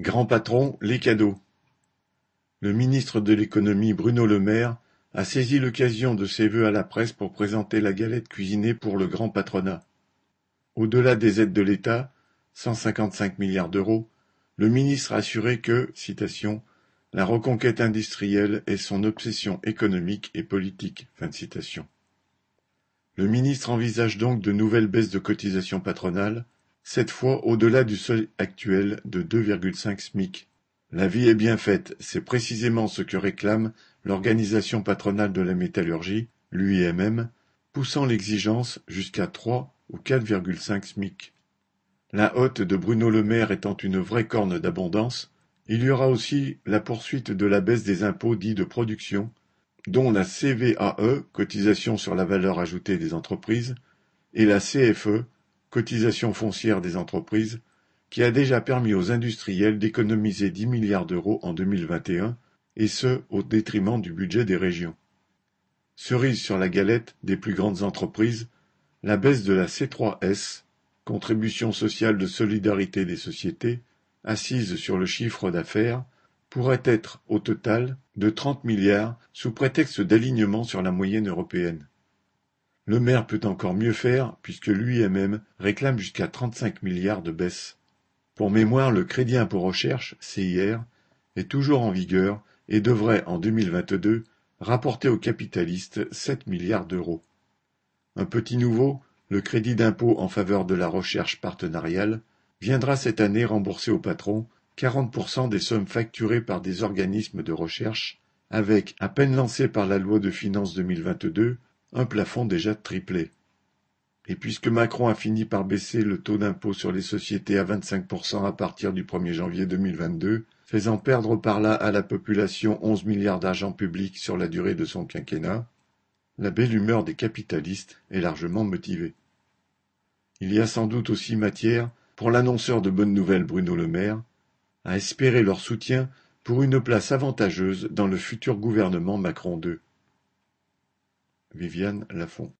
Grand patron, les cadeaux. Le ministre de l'économie Bruno Le Maire a saisi l'occasion de ses vœux à la presse pour présenter la galette cuisinée pour le grand patronat. Au-delà des aides de l'État, 155 milliards d'euros, le ministre a assuré que, citation, la reconquête industrielle est son obsession économique et politique. Le ministre envisage donc de nouvelles baisses de cotisations patronales, cette fois au-delà du seuil actuel de 2,5 SMIC. La vie est bien faite, c'est précisément ce que réclame l'Organisation patronale de la métallurgie, l'UIMM, poussant l'exigence jusqu'à 3 ou 4,5 SMIC. La hotte de Bruno Le Maire étant une vraie corne d'abondance, il y aura aussi la poursuite de la baisse des impôts dits de production, dont la CVAE, cotisation sur la valeur ajoutée des entreprises, et la CFE, cotisation foncière des entreprises, qui a déjà permis aux industriels d'économiser 10 milliards d'euros en 2021, et ce au détriment du budget des régions. Cerise sur la galette des plus grandes entreprises, la baisse de la C3S, contribution sociale de solidarité des sociétés, assise sur le chiffre d'affaires, pourrait être au total de 30 milliards sous prétexte d'alignement sur la moyenne européenne. Le maire peut encore mieux faire puisque lui-même réclame jusqu'à 35 milliards de baisse. Pour mémoire, le crédit impôt recherche, CIR, est toujours en vigueur et devrait en 2022 rapporter aux capitalistes 7 milliards d'euros. Un petit nouveau, le crédit d'impôt en faveur de la recherche partenariale, viendra cette année rembourser aux patrons 40% des sommes facturées par des organismes de recherche, avec, à peine lancé par la loi de finances 2022, un plafond déjà triplé. Et puisque Macron a fini par baisser le taux d'impôt sur les sociétés à 25% à partir du 1er janvier 2022, faisant perdre par là à la population 11 milliards d'argent public sur la durée de son quinquennat, la belle humeur des capitalistes est largement motivée. Il y a sans doute aussi matière, pour l'annonceur de bonnes nouvelles Bruno Le Maire, à espérer leur soutien pour une place avantageuse dans le futur gouvernement Macron II. Viviane Lafont